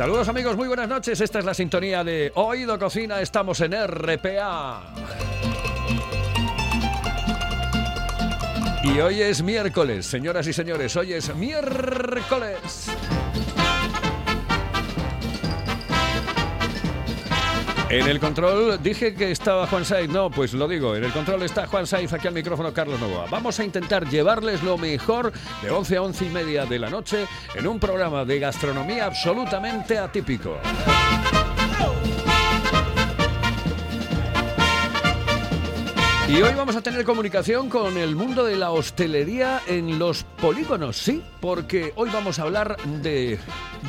Saludos amigos, muy buenas noches. Esta es la sintonía de Oído Cocina. Estamos en RPA. Y hoy es miércoles, señoras y señores, hoy es miércoles. En el control dije que estaba Juan Saiz. No, pues lo digo. En el control está Juan Saiz, aquí al micrófono Carlos Novoa. Vamos a intentar llevarles lo mejor de 11 a 11 y media de la noche en un programa de gastronomía absolutamente atípico. Y hoy vamos a tener comunicación con el mundo de la hostelería en los polígonos, sí, porque hoy vamos a hablar de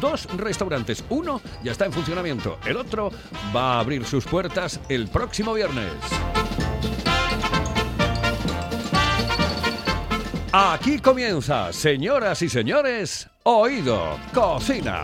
dos restaurantes. Uno ya está en funcionamiento, el otro va a abrir sus puertas el próximo viernes. Aquí comienza, señoras y señores, Oído Cocina.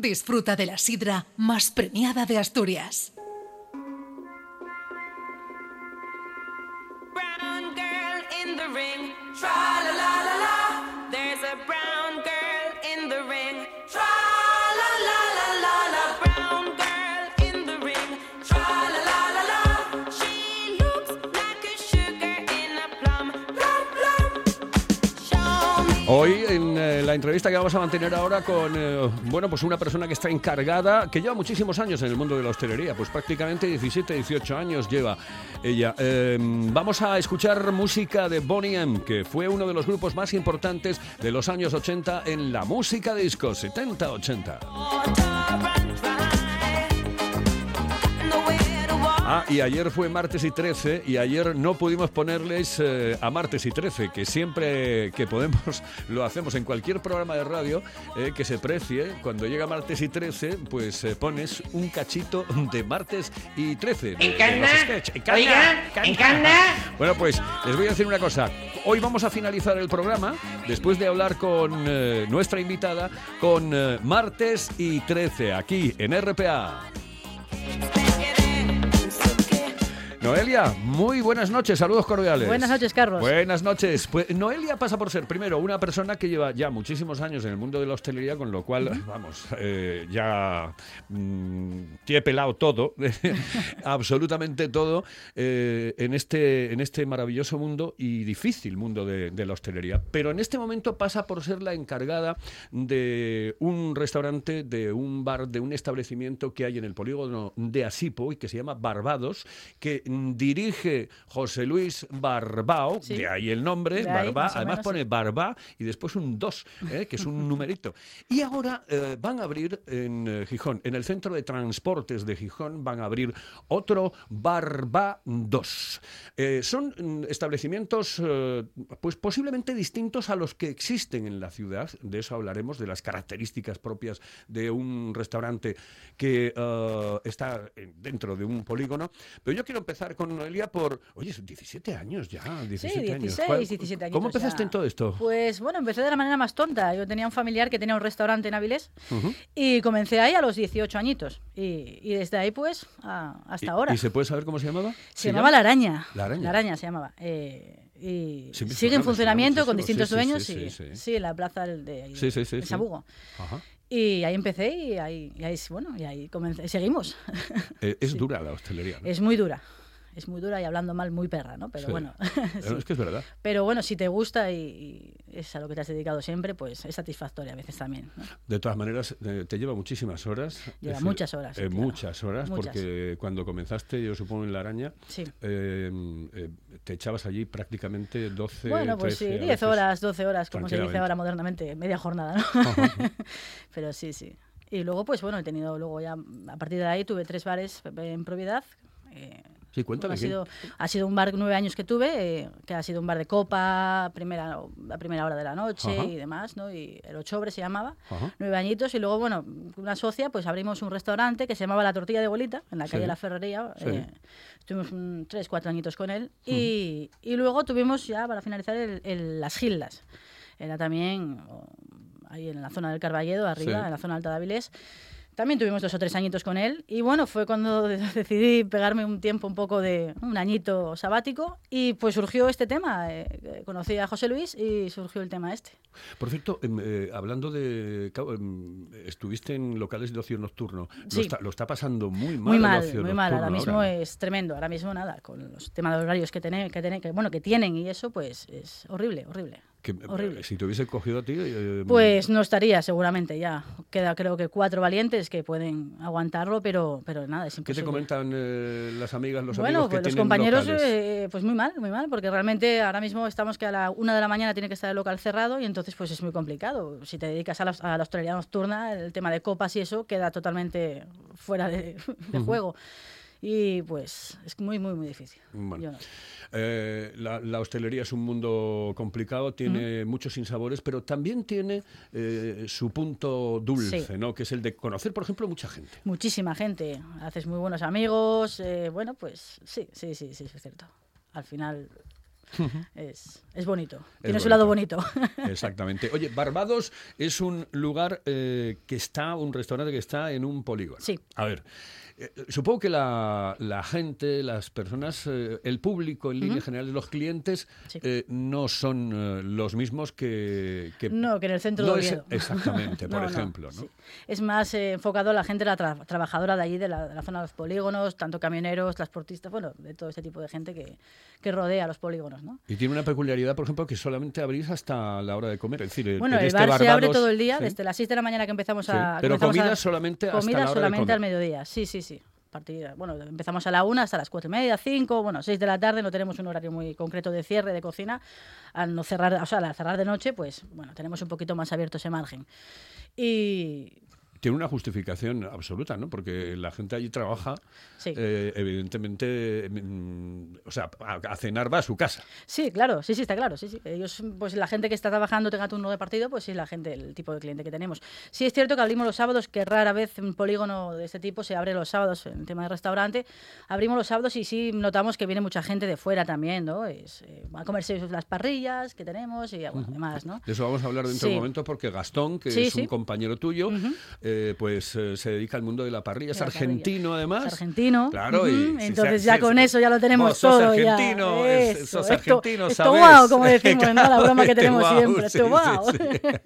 Disfruta de la sidra más premiada de Asturias. brown girl in the ring. Tra la la la la. There's a brown girl in the ring. Tra la la la la la. Brown girl in the ring. Tra la la la la. She looks like a sugar in a plum. Plum plum. Show me. Hoy la entrevista que vamos a mantener ahora con eh, bueno pues una persona que está encargada, que lleva muchísimos años en el mundo de la hostelería, pues prácticamente 17, 18 años lleva ella. Eh, vamos a escuchar música de Bonnie M, que fue uno de los grupos más importantes de los años 80 en la música disco, 70-80. Ah, y ayer fue martes y 13 y ayer no pudimos ponerles eh, a martes y 13, que siempre que podemos lo hacemos en cualquier programa de radio eh, que se precie. Cuando llega martes y 13, pues eh, pones un cachito de martes y 13. de- de Encarna, los sketch. Encarna, oiga, encarna. Bueno, pues les voy a decir una cosa. Hoy vamos a finalizar el programa después de hablar con nuestra invitada con martes y 13 aquí en RPA. Noelia, muy buenas noches, saludos cordiales. Buenas noches, Carlos. Buenas noches. Pues Noelia pasa por ser, primero, una persona que lleva ya muchísimos años en el mundo de la hostelería, con lo cual, vamos, eh, ya mm, tiene pelado todo, absolutamente todo, eh, en, este, en este maravilloso mundo y difícil mundo de, de la hostelería. Pero en este momento pasa por ser la encargada de un restaurante, de un bar, de un establecimiento que hay en el polígono de Asipo y que se llama Barbados, que dirige José Luis Barbao, Sí. de ahí el nombre, ahí, Barbá, además menos, pone sí. Barba y después un 2, que es un numerito. Y ahora eh, van a abrir en eh, Gijón, en el centro de transportes de Gijón, van a abrir otro Barba 2. Eh, son mm, establecimientos eh, pues posiblemente distintos a los que existen en la ciudad, de eso hablaremos, de las características propias de un restaurante que eh, está eh, dentro de un polígono. Pero yo quiero empezar con Noelia por, oye, 17 años ya, 17 Sí, años. 16, ¿Cuál- 17 años. ¿Cómo empezaste en todo esto? Pues bueno, empecé de la manera más tonta. Yo tenía un familiar que tenía un restaurante en Avilés y comencé ahí a los 18 añitos. Y, y desde ahí, pues, a- hasta ¿Y- ahora. ¿Y se puede saber cómo se llamaba? Se llamaba La Araña. La Araña. se llamaba. Eh, y Sí, sigue en funcionamiento con distintos Sí, dueños sí, y sí, sí. la plaza de, de. Sabugo. Ajá. Y ahí empecé y ahí, y ahí bueno, y ahí comencé, seguimos. Eh, es dura la hostelería. ¿no? es muy dura. Es muy dura y hablando mal, muy perra, ¿no? Pero Sí. bueno. Eh, sí. Es que es verdad. Pero bueno, si te gusta y, y es a lo que te has dedicado siempre, pues es satisfactoria a veces también. ¿no? De todas maneras, eh, te lleva muchísimas horas. Lleva Es muchas horas, eh, claro. Muchas horas, Muchas. porque cuando comenzaste, yo supongo, en La Araña, Sí. eh, eh, te echabas allí prácticamente 12, Bueno, pues 13, sí, a 10 veces. horas, 12 horas, como se dice ahora modernamente, media jornada, ¿no? Pero sí, sí. Y luego, pues bueno, he tenido luego ya, a partir de ahí tuve tres bares en propiedad. eh, Sí, cuéntame. ha, sido, ha sido un bar nueve años que tuve, eh, que ha sido un bar de copa, primera, a primera hora de la noche Ajá. y demás, ¿no? Y el Ochobre se llamaba, Ajá. nueve añitos. Y luego, bueno, una socia, pues abrimos un restaurante que se llamaba La Tortilla de Bolita, en la Sí. calle La Ferrería. Sí. eh, estuvimos un, tres, cuatro añitos con él. y, y luego tuvimos ya, para finalizar, el- el- Las Gildas. Era también o, ahí en la zona del Carballedo, arriba, Sí. en la zona alta de Avilés. También tuvimos dos o tres añitos con él y bueno, fue cuando de- decidí pegarme un tiempo un poco de un añito sabático y pues surgió este tema. eh, eh, conocí a José Luis y surgió el tema este. Por cierto, em, eh, hablando de. em, estuviste en locales de ocio nocturno. Lo, Sí. está, lo está pasando muy mal. Muy el mal, ocio muy mal. Ahora mismo ahora. es tremendo. Ahora mismo nada, con los temas de horarios que tienen, que, tienen, que, bueno, que tienen y eso, pues es horrible, horrible. Que, eh, horrible. Si te hubiese cogido a ti. eh, Pues no estaría seguramente ya. Queda creo que cuatro valientes que pueden aguantarlo, pero, pero nada, es ¿Qué imposible. te comentan eh, las amigas, los bueno, amigos que pues los compañeros, eh, pues muy mal, muy mal, porque realmente ahora mismo estamos que a la una de la mañana tiene que estar el local cerrado y entonces pues es muy complicado. Si te dedicas a la, a la hostelería nocturna, el tema de copas y eso queda totalmente fuera de, de juego. Y pues es muy, muy, muy difícil. Bueno. No. Eh, la, la hostelería es un mundo complicado, tiene muchos sinsabores, pero también tiene eh, su punto dulce, Sí. ¿no? Que es el de conocer, por ejemplo, mucha gente. Muchísima gente, haces muy buenos amigos, eh, bueno, pues sí, sí, sí, sí, es cierto. Al final es, es bonito, tiene su lado bonito. Exactamente. Oye, Barbados es un lugar eh, que está, un restaurante que está en un polígono. Sí. A ver, eh, supongo que la, la gente, las personas, eh, el público en línea general, los clientes, Sí. eh, no son eh, los mismos que, que- No, que en el centro No de es- Oviedo. exactamente, por No, ejemplo, ¿no? sí. Es más eh, enfocado a la gente, la tra- trabajadora de allí, de la, de la zona de los polígonos, tanto camioneros, transportistas, bueno, de todo ese tipo de gente que, que rodea los polígonos, ¿no? Y tiene una peculiaridad, por ejemplo, que solamente abrís hasta la hora de comer. Es decir, Bueno, en el este bar se abre todo el día, sí. desde las 6 de la mañana que empezamos a... pero comida a- solamente hasta comida la hora de solamente comer. al mediodía, sí, sí, sí. Bueno, empezamos a la una hasta las cuatro y media, cinco, bueno, seis de la tarde, no tenemos un horario muy concreto de cierre de cocina. Al no cerrar, o sea, al cerrar de noche, pues bueno, tenemos un poquito más abierto ese margen. Y Tiene una justificación absoluta, ¿no? Porque la gente allí trabaja, Sí. eh, evidentemente, mm, o sea, a, a cenar va a su casa. Sí, claro, sí, sí, está claro. Sí, sí. Ellos, pues la gente que está trabajando tenga turno de partido, pues sí, la gente, el tipo de cliente que tenemos. Sí, es cierto que abrimos los sábados, que rara vez un polígono de este tipo se abre los sábados en tema de restaurante. Abrimos los sábados y sí notamos que viene mucha gente de fuera también, ¿no? Es, eh, a comerse las parrillas que tenemos y bueno, demás, ¿no? De eso vamos a hablar dentro de Sí. un momento porque Gastón, que Sí, es un compañero tuyo, eh, pues eh, se dedica al mundo de la parrilla. Es parrilla. argentino, además. Es argentino. Claro, si Entonces ya con eso ya lo tenemos vos sos todo. ya. argentino, es- Eso, sos esto- argentino, esto ¿sabes? guau, como decimos, ¿no? La broma que tenemos siempre. sí, Esto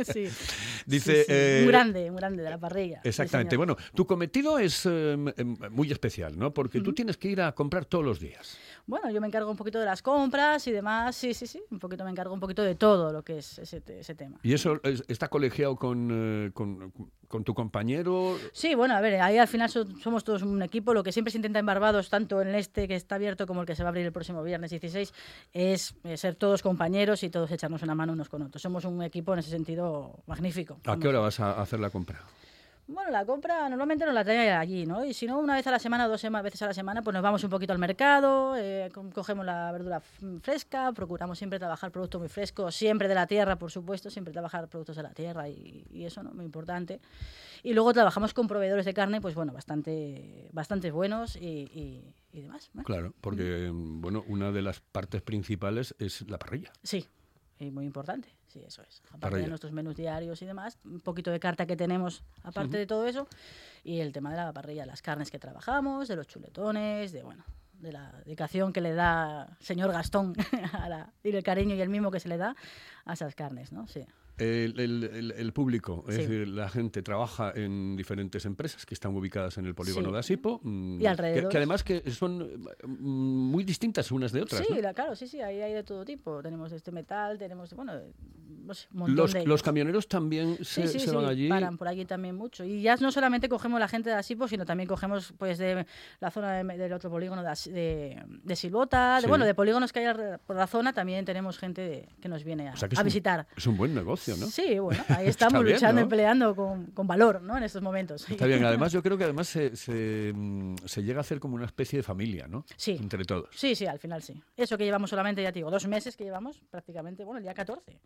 sí, Sí. Dice, eh, muy grande, muy grande de la parrilla. Exactamente. bueno, tu cometido es em, muy especial, ¿no? Porque tú tienes que ir a comprar todos los días. Bueno, yo me encargo un poquito de las compras y demás. Sí, sí, sí. Un poquito me encargo un poquito de todo lo que es ese, te- ese tema. ¿Y eso es- está colegiado con, con, con tu compañero? Sí, bueno, a ver, ahí al final so- somos todos un equipo. Lo que siempre se intenta en Barbados, tanto en este que está abierto como el que se va a abrir el próximo viernes 16, es eh, ser todos compañeros y todos echarnos una mano unos con otros. Somos un equipo en ese sentido magnífico. ¿A qué hora vas a hacer la compra? Bueno, la compra normalmente nos la trae allí, ¿no? Y si no, una vez a la semana dos veces a la semana, pues nos vamos un poquito al mercado, eh, co- cogemos la verdura fresca, procuramos siempre trabajar productos muy frescos, siempre de la tierra, por supuesto, siempre trabajar productos de la tierra y, y eso, ¿no? Muy importante. Y luego trabajamos con proveedores de carne, pues bueno, bastante, bastante buenos y, y- y demás. ¿no? Claro, porque, Mm. bueno, una de las partes principales es la parrilla. Sí, y muy importante. Sí, eso es. Aparte de nuestros menús diarios y demás, un poquito de carta que tenemos aparte de todo eso y el tema de la parrilla, las carnes que trabajamos, de los chuletones, de bueno, de la dedicación que le da señor Gastón a la- y el cariño y el mimo que se le da a esas carnes, ¿no? Sí. El, el- el- el público, es Sí. decir, la gente trabaja en diferentes empresas que están ubicadas en el polígono Sí. de Asipo. mm, Y que- alrededor. Que, además que son eh, mm, muy distintas unas de otras. Sí, ¿no? la- claro, sí, sí, ahí hay de todo tipo. Tenemos este metal, tenemos, bueno, no sé, un montón Los, de los camioneros también se, Sí, van allí. paran por aquí también mucho. Y ya no solamente cogemos la gente de Asipo, sino también cogemos pues de la zona de- del otro polígono de, de, de Silbota, de, bueno, de polígonos que hay por la zona, también tenemos gente de- que nos viene a, O sea que es a un- visitar. Es un buen negocio, ¿no? Sí, bueno, ahí estamos bien, luchando ¿no? y peleando con, con valor, ¿no? En estos momentos. Está bien, además yo creo que además se, se, mm, se llega a hacer como una especie de familia, ¿no? Sí. Entre todos. Sí, sí, al final sí. Eso que llevamos solamente, ya te digo, dos meses que llevamos prácticamente, bueno, el día 14.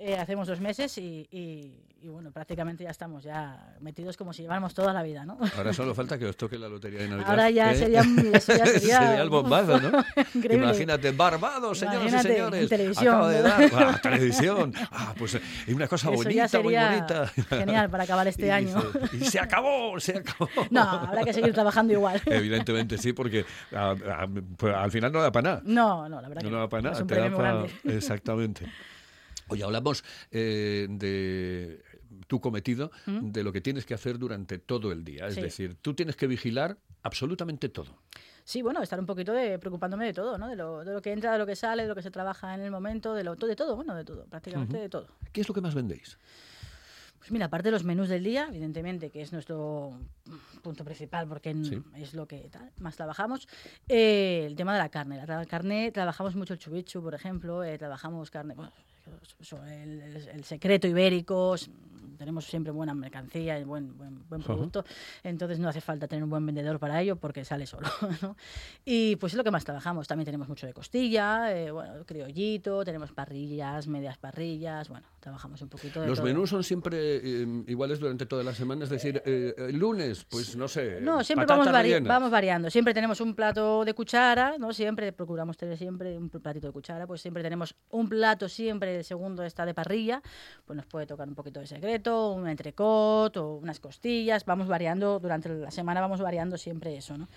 Eh, hacemos dos meses y, y- y, bueno, prácticamente ya estamos ya metidos como si lleváramos toda la vida, ¿no? Ahora solo falta que os toque la lotería de Navidad. Ahora ya ¿eh? sería, eso ya sería, el bombazo, ¿no? Increíble. Imagínate, Barbados, señoras Imagínate, y señores. televisión, Acaba de ¿no? dar. Ah, televisión. Ah, pues y una cosa Eso bonita, ya sería muy bonita. genial para acabar este Y año. dice, y se acabó, se acabó. No, habrá que seguir trabajando igual. Evidentemente sí, porque ah, ah, pues, al final no da para nada. No, no, la verdad que No da para nada. Es te da pa-. Exactamente. Oye, hablamos eh, de tu cometido, de lo que tienes que hacer durante todo el día. Es Sí. decir, tú tienes que vigilar absolutamente todo. Sí, bueno, estar un poquito de, preocupándome de todo, ¿no? De lo, de lo que entra, de lo que sale, de lo que se trabaja en el momento, de, lo, de todo, bueno, de todo, prácticamente de todo. ¿Qué es lo que más vendéis? Pues mira, aparte de los menús del día, evidentemente, que es nuestro punto principal porque Sí. es lo que tal, más trabajamos, eh, el tema de la carne. La carne, trabajamos mucho el chubichu, por ejemplo, eh, trabajamos carne, bueno, el, el- secreto ibérico, tenemos siempre buena mercancía y buen, buen, buen producto, entonces no hace falta tener un buen vendedor para ello porque sale solo. ¿no? Y pues es lo que más trabajamos. También tenemos mucho de costilla, eh, bueno, criollito, tenemos parrillas, medias parrillas, bueno, trabajamos un poquito de Los todo. menús son siempre eh, iguales durante toda la semana, es decir, eh, el lunes, pues no sé. No, siempre vamos, vari- vamos variando. Siempre tenemos un plato de cuchara, ¿no? Siempre procuramos tener siempre un platito de cuchara, pues siempre tenemos un plato, siempre el segundo está de parrilla, pues nos puede tocar un poquito de secreto, un entrecot o unas costillas, vamos variando, durante la semana vamos variando siempre eso, ¿no?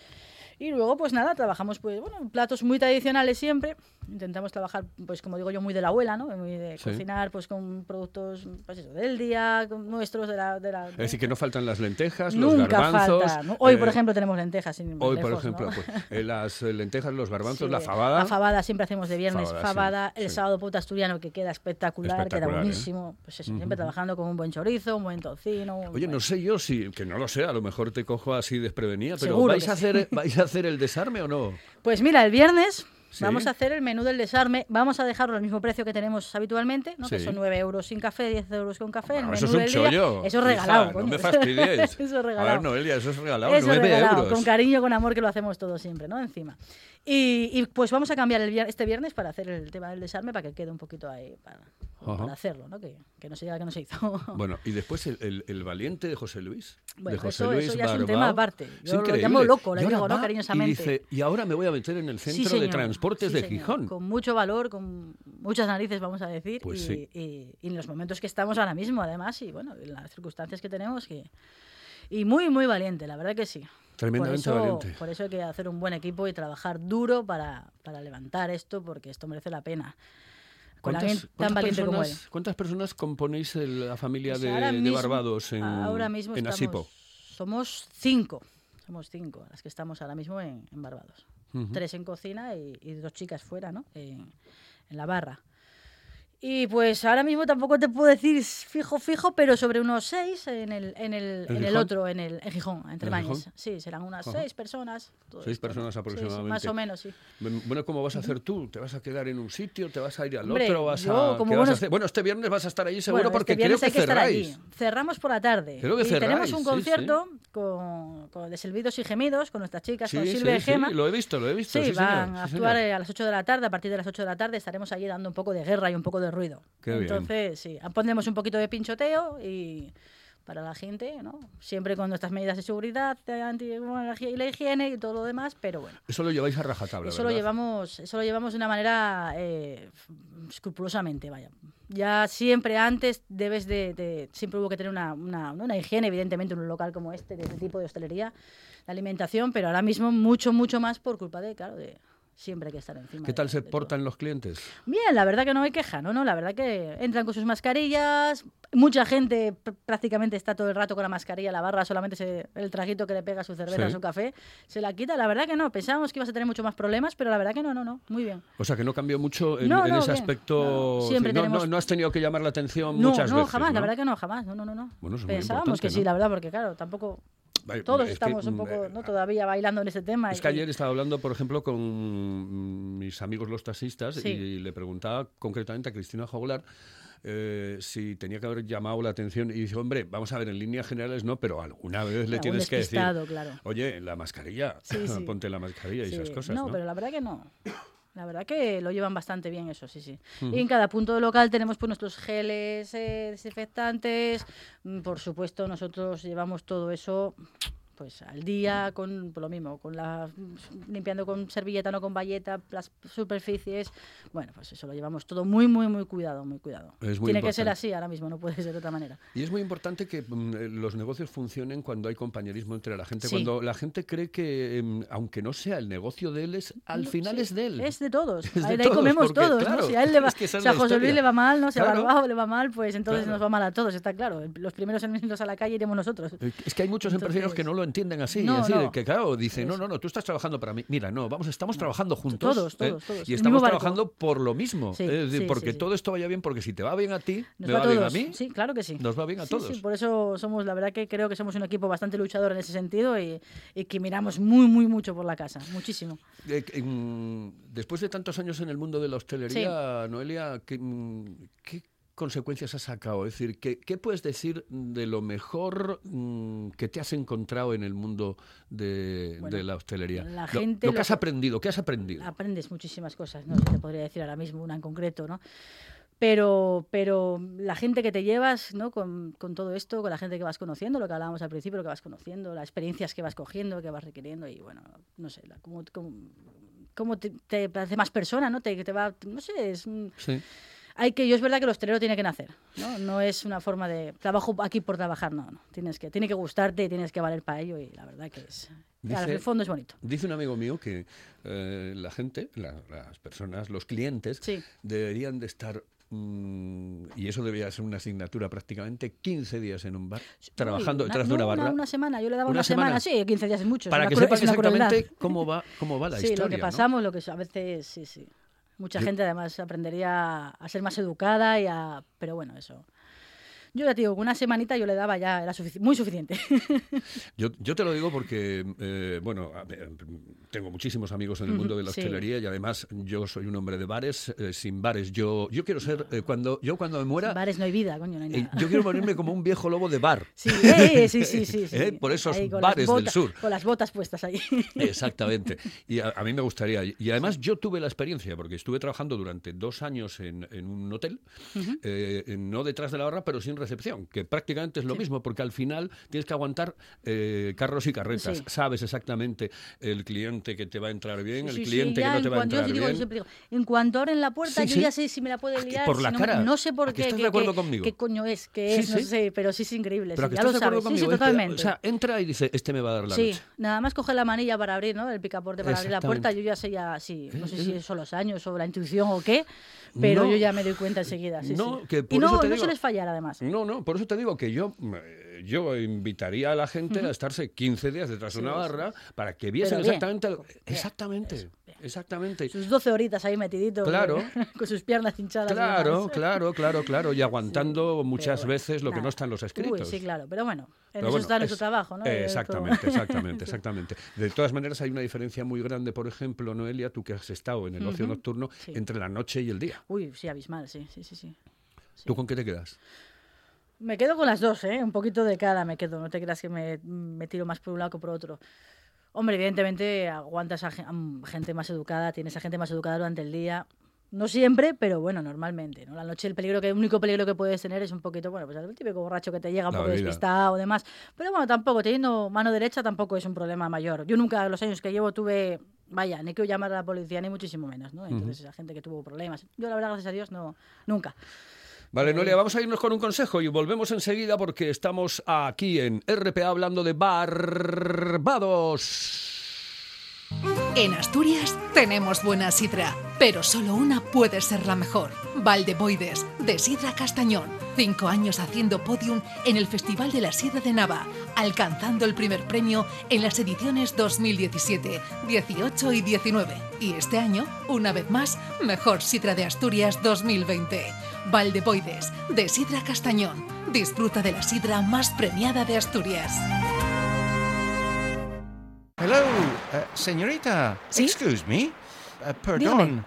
Y luego, pues nada, trabajamos pues, bueno, platos muy tradicionales siempre. Intentamos trabajar, pues como digo yo, muy de la abuela, ¿no? Muy de Sí. cocinar pues con productos, pues eso, del día, con nuestros de la... De la Es decir, que no faltan las lentejas, los Nunca garbanzos. falta. ¿no? Hoy, por eh, ejemplo, tenemos lentejas. Sin Hoy, por ejemplo, pues, eh, las lentejas, los garbanzos, Sí, la fabada. La fabada siempre hacemos de viernes. Fabada, Fabada, sí, el sábado puta asturiano que queda espectacular, Espectacular, queda ¿eh? buenísimo. Pues eso, siempre trabajando con un buen chorizo, un buen tocino. un Oye, buen- no sé yo si, que no lo sé, a lo mejor te cojo así desprevenida, pero Seguro ¿vais a, hacer, ¿vais a hacer el desarme o no? Pues mira, el viernes Sí. vamos a hacer el menú del desarme. Vamos a dejarlo al mismo precio que tenemos habitualmente, ¿no? que Sí. son 9 euros sin café, 10 euros con café. el Bueno, eso es menú un del día- chollo. Eso es regalado. no coño. me fastidies. eso es A regalado. ver, Noelia, eso es regalado. Eso es 9 regalado, euros. con cariño, con amor, que lo hacemos todos siempre, ¿no? Encima. Y, y, pues vamos a cambiar el vier- este viernes para hacer el tema del desarme, para que quede un poquito ahí, para, para hacerlo, ¿no? Que, que no se diga que no se hizo. Bueno, y después el, el- el valiente de José Luis. Bueno, de José eso- Luis eso ya es un Barbao. tema aparte. Yo lo llamo loco, le digo, ¿no? Cariñosamente. Y dice, y ahora me voy a meter en el Sí, centro de señor. transportes Sí, de señor. Gijón. Con mucho valor, con muchas narices, vamos a decir. Pues y, sí. y- y en los momentos que estamos ahora mismo, además, y bueno, en las circunstancias que tenemos, que y muy, muy valiente, la verdad que sí. Tremendamente por eso, valiente. Por eso hay que hacer un buen equipo y trabajar duro para, para levantar esto, porque esto merece la pena. Con alguien tan cuántas valiente como él. personas, ¿Cuántas personas componéis el- la familia Pues de, de mismo- Barbados en, ahora mismo en estamos- Asipo? Somos cinco. Somos cinco las que estamos ahora mismo en, en Barbados. Tres en cocina y, y dos chicas fuera, ¿no? En, en la barra. Y pues ahora mismo tampoco te puedo decir fijo, fijo, pero sobre unos seis en el, en el, ¿En en el otro, en el en Gijón, entre ¿En Mañes. Sí, serán unas Ajá. seis personas. Seis personas Sí, sí, aproximadamente. más o menos, sí. Bueno, ¿cómo vas a hacer tú? ¿Te vas a quedar en un sitio? ¿Te vas a ir al Hombre, otro? ¿Vas yo, a, como ¿qué vas a? Bueno, este viernes vas a estar allí seguro Bueno, porque este creo viernes que hay que estar cerráis. allí. Cerramos por la tarde. Creo que y tenemos un sí, concierto Con, con de Silbidos y Gemidos, con nuestras chicas, con Silvia y Gema. lo he visto, lo he visto. Sí, van a actuar a las 8 de la tarde. A partir de las 8 de la tarde estaremos allí dando un poco de guerra y un poco de ruido. Qué bien. Entonces, sí, pondremos un poquito de pinchoteo y para la gente, ¿no? Siempre con nuestras medidas de seguridad, de anti y la higiene y todo lo demás, pero bueno. Eso lo lleváis a rajatabla, Eso lo ¿verdad? llevamos, eso lo llevamos de una manera eh, escrupulosamente, vaya. Ya siempre antes debes de, de- siempre hubo que tener una, una, una higiene, evidentemente, en un local como este, de este tipo de hostelería, la alimentación, pero ahora mismo mucho, mucho más por culpa de, claro, de, Siempre hay que estar encima. ¿Qué de- tal se todo. portan los clientes? Bien, la verdad que no hay queja, ¿no? no La verdad que entran con sus mascarillas, mucha gente pr- prácticamente está todo el rato con la mascarilla, la barra, solamente se- el traguito que le pega a su cerveza, Sí. a su café, se la quita. La verdad que no, pensábamos que ibas a tener mucho más problemas, pero la verdad que no, no, no, muy bien. O sea, que no cambió mucho en, No, en no, ese bien. aspecto. No, no, siempre no, tenemos- no- no has tenido que llamar la atención No, muchas no, veces. jamás, la ¿no? verdad que no, jamás, no, no, no. no. Bueno, Pensábamos que sí, ¿no? la verdad, porque claro, tampoco todos es que, estamos un mm, poco eh, ¿no? todavía bailando en ese tema. Es que ayer estaba hablando, por ejemplo, con mis amigos los taxistas Sí. y le preguntaba concretamente a Cristina Joglar eh, si tenía que haber llamado la atención y dice, hombre, vamos a ver, en líneas generales no, pero alguna vez le tienes que decir, claro. oye, la mascarilla, Sí, sí. ponte la mascarilla y esas cosas, no, ¿no? pero la verdad que no. La verdad que lo llevan bastante bien eso, sí, sí. Y en cada punto local tenemos pues nuestros geles eh, desinfectantes. Mm, Por supuesto, nosotros llevamos todo eso pues al día con por lo mismo, con la limpiando con servilleta, no con bayeta, las superficies. Bueno, pues eso lo llevamos todo muy muy muy cuidado, muy cuidado. Muy Tiene que ser así ahora mismo, no puede ser de otra manera. Y es muy importante que mm, eh, los negocios funcionen cuando hay compañerismo entre la gente. Sí. Cuando la gente cree que, em, aunque no sea el negocio de él, es, al final Sí, es de él. Es de todos. Es de ahí, comemos porque, todos, claro, ¿no? Si a él le va, es que si a José Luis le va mal, ¿no? Si a Claro. Barbao le va mal, pues entonces Claro. nos va mal a todos, está claro. Los primeros en irnos a la calle iremos nosotros. Es que hay muchos empresarios que no lo entienden así. No, decir, no. que claro, dicen, no, no, no, tú estás trabajando para mí. Mira, no, vamos, estamos trabajando juntos. Todos, ¿eh? todos, todos. Y estamos trabajando por lo mismo. Sí, porque sí, todo esto vaya bien, porque si te va bien a ti, Nos me va bien a mí. Sí, claro que sí. Nos va bien a todos. Sí, por eso somos, la verdad que creo que somos un equipo bastante luchador en ese sentido y, y que miramos muy, muy mucho por la casa, muchísimo. Eh, después de tantos años en el mundo de la hostelería, Noelia, ¿qué, mm, qué consecuencias has sacado? Es decir, ¿qué, qué puedes decir de lo mejor mm, que te has encontrado en el mundo de, Bueno, de la hostelería? la Lo- gente lo, que lo has aprendido, ¿qué has aprendido? aprendes muchísimas cosas, no sé, te podría decir ahora mismo una en concreto, ¿no? Pero, pero la gente que te llevas, ¿no? Con, con todo esto, con la gente que vas conociendo, lo que hablábamos al principio, lo que vas conociendo, las experiencias que vas cogiendo, que vas requiriendo y bueno, no sé, la- cómo te, te hace más persona, ¿no? Te, te va, no sé, es... Sí. Hay que, yo es verdad que el hostelero tiene que nacer, ¿no? No es una forma de trabajo aquí por trabajar, no, no. Tienes que, tiene que gustarte y tienes que valer para ello y la verdad que es, Dice- al fondo es bonito. Dice un amigo mío que eh, la gente, la- las personas, los clientes, Sí. deberían de estar, mm, y eso debería ser una asignatura prácticamente, 15 días en un bar, trabajando Uy, detrás de una barra. Una, semana, yo le daba ¿Una una, semana? semana? sí, 15 días es mucho. para una que una crueldad. exactamente cómo va, cómo va la sí, historia. lo que ¿no? pasamos, lo que a veces, sí, sí. Mucha gente además aprendería a ser más educada y a... Pero bueno, eso... Yo ya te digo, una semanita yo le daba ya, era sufici- muy suficiente. Yo, yo te lo digo porque, eh, bueno, tengo muchísimos amigos en el mundo de la sí. hostelería y además yo soy un hombre de bares, eh, sin bares. Yo, yo quiero ser, eh, cuando yo cuando me muera, Bares no hay vida, coño, no hay nada. yo quiero morirme como un viejo lobo de bar. Sí, sí, sí, sí, sí. Por esos Ahí bares del sur. Con las botas puestas ahí. Exactamente. Y a, a mí me gustaría. Y además yo tuve la experiencia, porque estuve trabajando durante dos años en, en un hotel, no detrás de la barra, pero sin recepción, que prácticamente es lo mismo, porque al final tienes que aguantar eh, carros y carretas. Sí. Sabes exactamente el cliente que te va a entrar bien, el Sí, cliente que no te va a yo entrar digo, bien. siempre digo, en cuanto abren la puerta, yo ya sé si me la puede que liar. por si la no, me- cara. no sé por ¿A que qué. estás de acuerdo conmigo? ¿Qué coño es? ¿Qué es? No sé, pero sí es increíble. Pero sí, que ya estás lo de acuerdo sabes. Sí, sí, conmigo. Este- totalmente. o sea, entra y dice, este me va a dar la Sí, noche. nada más coger la manilla para abrir, ¿no? El picaporte para abrir la puerta, yo ya sé ya, sí, no sé si son los años o la intuición o qué, pero No. yo ya me doy cuenta enseguida. Sí, No, sí. que por y no, eso te no digo- sueles fallar además. No, no, por eso te digo que yo, yo invitaría a la gente a estarse 15 días detrás de una Sí, barra para que viesen bien. exactamente... Exactamente, exactamente. Sus 12 horitas ahí metidito. Claro. con sus piernas hinchadas. Claro, claro, claro, claro. Y aguantando muchas bueno, veces lo que no está en los escritos. Uy, sí, claro, pero bueno, en Pero eso bueno, está nuestro es- trabajo, ¿no? exactamente, exactamente, exactamente. De todas maneras, hay una diferencia muy grande, por ejemplo, Noelia, tú que has estado en el ocio nocturno, Sí. entre la noche y el día. Uy, sí, abismal, sí, sí, sí, sí. ¿Tú con qué te quedas? Me quedo con las dos, ¿eh? Un poquito de cada me quedo. No te creas que me, me tiro más por un lado que por otro. Hombre, evidentemente aguantas a a gente más educada, tienes a gente más educada durante el día. No siempre, pero bueno, normalmente, ¿no? La noche el peligro que el único peligro que puedes tener es un poquito, bueno, pues el típico borracho que te llega un poco despistado o demás. Pero bueno, tampoco, teniendo mano derecha tampoco es un problema mayor. Yo nunca, los años que llevo, tuve, vaya, ni que llamar a la policía, ni muchísimo menos, ¿no? Entonces, esa gente que tuvo problemas. Yo, la verdad, gracias a Dios, no, nunca. Vale, Noelia, vamos a irnos con un consejo y volvemos enseguida porque estamos aquí en RPA hablando de Barbados. En Asturias tenemos buena sidra, pero solo una puede ser la mejor. Valdeboides, de Sidra Castañón. Cinco años haciendo podium en el Festival de la Sidra de Nava, alcanzando el primer premio en las ediciones 2017, 18 y 19. Y este año, una vez más, Mejor Sidra de Asturias 2020. Valdeboides, de Sidra Castañón. Disfruta de la sidra más premiada de Asturias. Hello, eh, señorita. ¿Sí? Excuse me. Eh, perdón.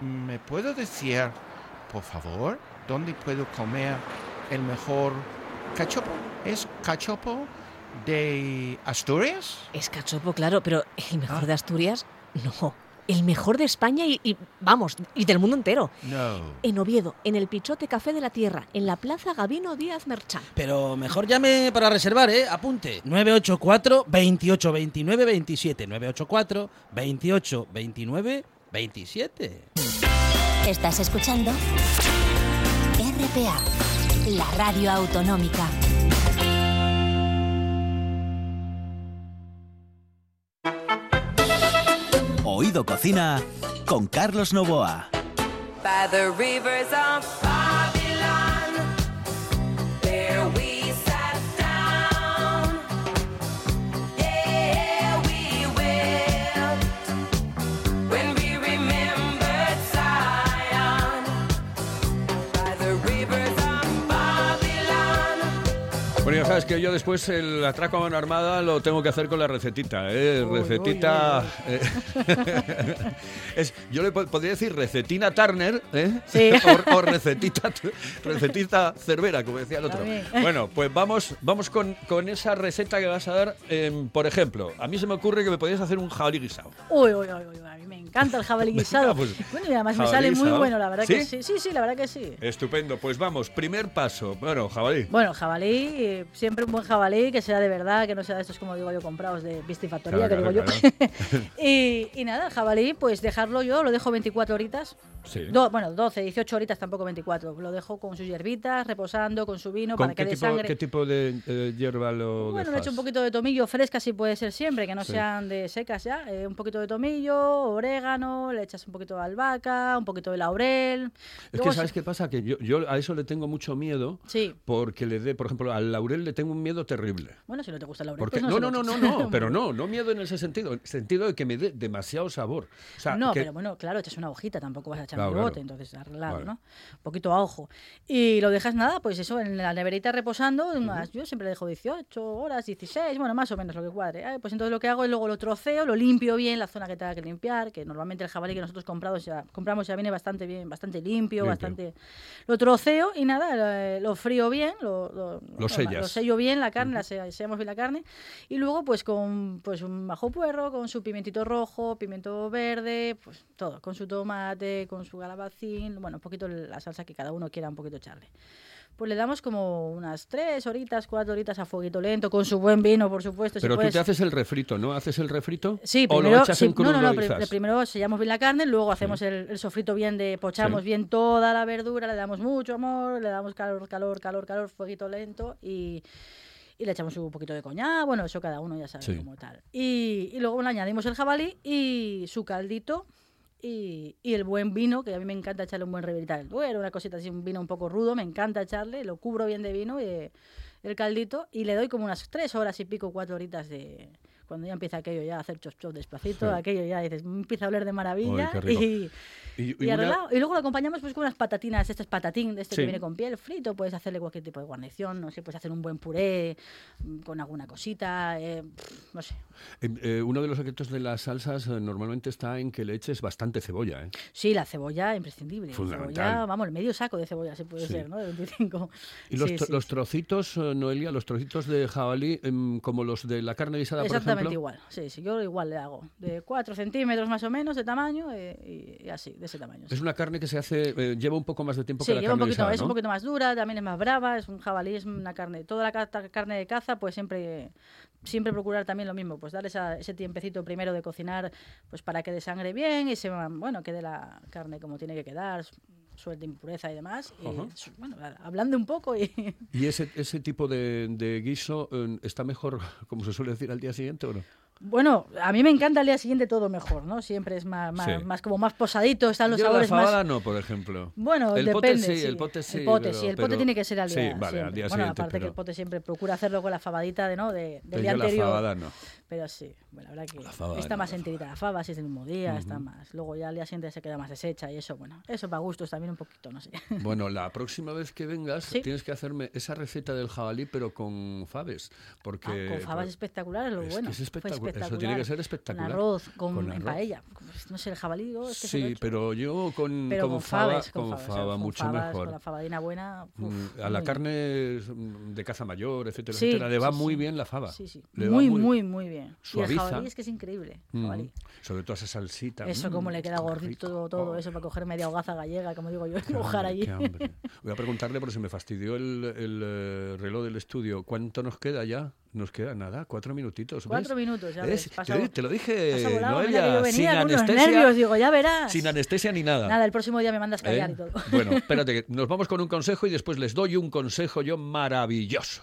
¿Me puedo decir, por favor, dónde puedo comer el mejor cachopo? ¿Es cachopo de Asturias? Es cachopo, claro, pero el Ah. mejor de Asturias, no. El mejor de España y, y, vamos, y del mundo entero. No. En Oviedo, en el Pichote Café de la Tierra, en la Plaza Gabino Díaz Merchán. Pero mejor llame para reservar, ¿eh? Apunte. 984 28 29 27. 984 28 29 27. Estás escuchando RPA, la radio autonómica. Oído Cocina con Carlos Novoa. By the Ya sabes que yo después el atraco a mano armada lo tengo que hacer con la recetita, ¿eh? Uy, recetita... eh, es, yo le po- podría decir recetina Turner, ¿eh? Sí. o, o recetita, recetita Cervera, como decía el otro. Bueno, pues vamos, vamos con, con esa receta que vas a dar. em, por ejemplo, a mí se me ocurre que me podías hacer un jabalí guisado. Uy, uy, uy, encanta el jabalí guisado. Pues, bueno, y además me sale muy bueno, la verdad que ¿Sí? sí. Sí, sí, la verdad que sí. Estupendo, pues vamos, primer paso. Bueno, jabalí. Bueno, jabalí, eh, siempre un buen jabalí, que sea de verdad, que no sea de estos como digo yo comprados de piscifactoría, Claro, que digo claro, yo. y, y nada, el jabalí, pues dejarlo yo, lo dejo 24 horitas. Sí. Do- bueno, 12, 18 horitas, tampoco 24. Lo dejo con sus hierbitas, reposando, con su vino, ¿Con para qué que dé tipo, sangre. qué tipo de eh, hierba lo Bueno, le echo un poquito de tomillo fresca, si puede ser siempre, que no Sí. sean de secas ya. eh, un poquito de tomillo, orégano, le echas un poquito de albahaca, un poquito de laurel. Es Luego que, ¿sabes qué pasa? Que yo, yo a eso le tengo mucho miedo. Sí. Porque le dé, por ejemplo, al laurel le tengo un miedo terrible. Bueno, si no te gusta el laurel, Porque, pues no, no, no, no, eches. no, pero no, no miedo en ese sentido, en el sentido de que me dé demasiado sabor. O sea, no, que- pero bueno, claro, echas una hojita, tampoco vas a echar Claro, un claro. bote, entonces arreglado, Vale. ¿no? Un poquito a ojo. Y lo dejas nada, pues eso, en la neverita reposando, unas, yo siempre dejo 18 horas, 16, bueno, más o menos lo que cuadre. ¿eh? Pues entonces lo que hago es luego lo troceo, lo limpio bien, la zona que tenga que limpiar, que normalmente el jabalí que nosotros compramos ya, compramos ya viene bastante bien, bastante limpio, Limpio. bastante... Lo troceo y nada, lo, lo frío bien, lo, lo, Lo sellas. lo sello bien la carne, la se- sellamos bien la carne, y luego pues con pues un bajo puerro, con su pimentito rojo, pimiento verde, pues todo, con su tomate, con su calabacín, bueno, un poquito la salsa que cada uno quiera un poquito echarle. Pues le damos como unas tres horitas, cuatro horitas a fueguito lento, con su buen vino, por supuesto. si pero tú puedes. te haces el refrito, ¿no? ¿Haces el refrito? Sí, ¿O primero, lo echas sí, en crudo no, no, no, primero sellamos bien la carne, luego hacemos el, el sofrito bien de, pochamos Sí. bien toda la verdura, le damos mucho amor, le damos calor, calor, calor, calor, fueguito lento y, y le echamos un poquito de coñac, bueno, eso cada uno ya sabe Sí. cómo tal. Y, y luego le añadimos el jabalí y su caldito y, y el buen vino, que a mí me encanta echarle un buen Ribera del Duero, una cosita así, un vino un poco rudo, me encanta echarle, lo cubro bien de vino, y, el caldito, y le doy como unas tres horas y pico, cuatro horitas de... Cuando ya empieza aquello ya a hacer chop chop despacito, Sí. aquello ya dices, empieza a oler de maravilla y, Y- y una- arreglado. Y luego lo acompañamos pues con unas patatinas, este es patatín, de este Sí. que viene con piel frito, puedes hacerle cualquier tipo de guarnición, no sé, puedes hacer un buen puré mm, con alguna cosita, eh, no sé. Eh, eh, uno de los secretos de las salsas eh, normalmente está en que le eches bastante cebolla, ¿eh? Sí, la cebolla imprescindible. Fundamental. Cebolla, vamos, el medio saco de cebolla se puede Sí. ser, ¿no? De 25. Y los, trocitos, Noelia, los trocitos de jabalí, em, como los de la carne guisada, por Exactamente igual, sí, sí, yo igual le hago. De 4 centímetros más o menos de tamaño eh, y, y así, de ese tamaño. sí. Es una carne que se hace, eh, lleva un poco más de tiempo Sí, que la lleva un carne poquito, guisada, es un poquito más dura, también es más brava, es un jabalí, es una carne. Toda la ca- carne de caza, pues siempre, siempre procurar también lo mismo, pues dar esa- ese tiempecito primero de cocinar, pues para que desangre bien y se, bueno, quede la carne como tiene que quedar, suelte impureza y demás. Y, bueno, hablando un poco y... ¿Y ese, ese tipo de, de guiso eh, está mejor, como se suele decir, al día siguiente o no? Bueno, a mí me encanta el día siguiente todo mejor, ¿no? Siempre es más, más, Sí. más como más posadito, están los Yo la sabores fabada más... no, por ejemplo. Bueno, el depende. pote sí, sí. el pote sí. El pote, pero- sí, el pote pero- tiene que ser al día Sí, vale, al siempre. día Bueno, siguiente. aparte que el pote siempre procura hacerlo con la fabadita de, ¿no? de, del día yo la anterior. fabada no. Pero sí, bueno, la verdad que La está no, más enterita la fava, si es el mismo día, está más. Luego ya al día siguiente se queda más deshecha y eso, bueno, eso para gustos también un poquito, no sé. Bueno, la próxima vez que vengas Sí. tienes que hacerme esa receta del jabalí, pero con faves. Porque, Ah, con fabas espectaculares, lo es que bueno. es fue espectacular, eso tiene que ser espectacular. Con arroz, con, Con en arroz. paella. No sé, el jabalí, yo es que lo Sí, pero yo con, Pero con con fava, faves, con con fava mucho mejor. Con la fabadina buena. uf, Mm, a muy la bien. carne mm, de caza mayor, etcétera, Sí, etcétera, le va sí, muy bien la fava. Sí, sí. Le va Muy, muy, muy bien. Y el suaviza. jabalí es que es increíble. Mm. Sobre todo esa salsita. Eso, mm, como le queda gordito todo Oh, eso para coger media hogaza gallega, como digo yo, y mojar allí. Voy a preguntarle porque se me fastidió el, el, eh, reloj del estudio. ¿Cuánto nos queda ya? Nos queda nada, cuatro minutitos. ¿ves? Cuatro minutos, ya ¿Ves? pasa- te, te lo dije, volado, Noelia, yo venía sin con anestesia. nervios, digo, ya verás. Sin anestesia ni nada. Nada, el próximo día me mandas callar ¿Eh? y todo. Bueno, espérate, que nos vamos con un consejo y después les doy un consejo yo maravilloso.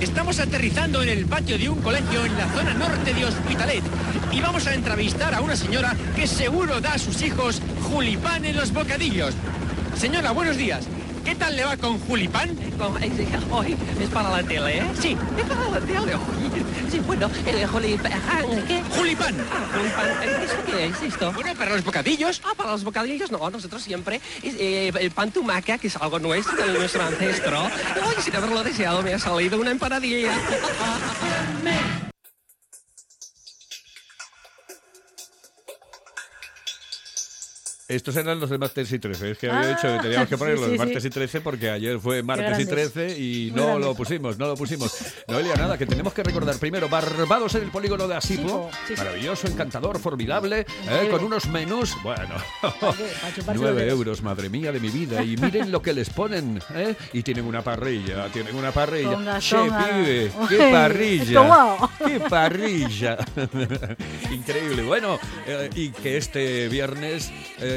Estamos aterrizando en el patio de un colegio en la zona norte de Hospitalet y vamos a entrevistar a una señora que seguro da a sus hijos julipán en los bocadillos. Señora, buenos días. ¿Qué tal le va con julipán? Hoy es para la tele, ¿eh? Sí. Es para la tele. Uy, Sí, bueno, el julipán. ¿Qué? Julipán. Ah, julipán. ¿eh? ¿Eso qué es esto? Bueno, para los bocadillos. Ah, para los bocadillos no, nosotros siempre eh, el pan tumaca, que es algo nuestro, de nuestro ancestro. Hoy, sin haberlo deseado, me ha salido una empanadilla. Estos eran los de martes y 13. Es que había Ah, dicho que teníamos que sí, poner los sí, de sí. martes y 13 porque ayer fue martes y grandes. 13 y Muy no grandes. lo pusimos, no lo pusimos. Noelia, nada, que tenemos que recordar primero Barbados en el polígono de Asipo. Maravilloso, encantador, formidable, eh, Increíble. con unos menús. Bueno, qué? Para chuparse los 9 dedos. euros, madre mía de mi vida. Y miren lo que les ponen. ¿eh? Y tienen una parrilla, tienen una parrilla. Che, pibe, Uy, qué parrilla. ¡Qué parrilla! Increíble. Bueno, eh, y que este viernes, eh,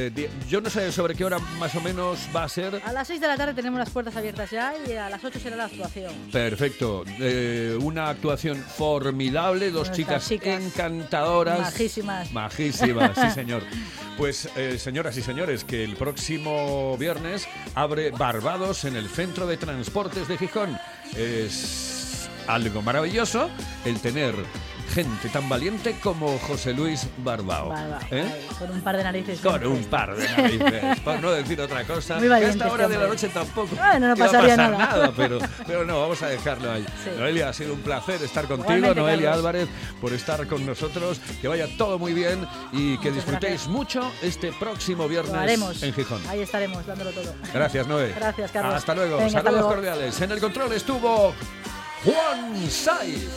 yo no sé sobre qué hora más o menos va a ser. A las 6 de la tarde tenemos las puertas abiertas ya y a las 8 será la actuación. Perfecto. Eh, una actuación formidable, dos chicas encantadoras. majísimas. Majísimas, sí señor. Pues eh, señoras y señores, que el próximo viernes abre Barbados en el Centro de Transportes de Gijón. Es algo maravilloso el tener gente tan valiente como José Luis Barbao. ¿eh? ahí, con un par de narices. Con un par de narices, por no decir otra cosa. Muy que a valiente esta hora de la noche tampoco Bueno, no iba a pasaría pasar nada. pero, pero no, vamos a dejarlo ahí. Sí. Noelia, ha sido un placer estar contigo, Igualmente, Noelia Carlos. Álvarez, por estar con nosotros. Que vaya todo muy bien y que Muchas disfrutéis gracias. mucho este próximo viernes en Gijón. Ahí estaremos dándolo todo. Gracias, Noé. Gracias, Carlos. Hasta luego. Venga, hasta Saludos luego. cordiales. En el control estuvo Juan Saiz.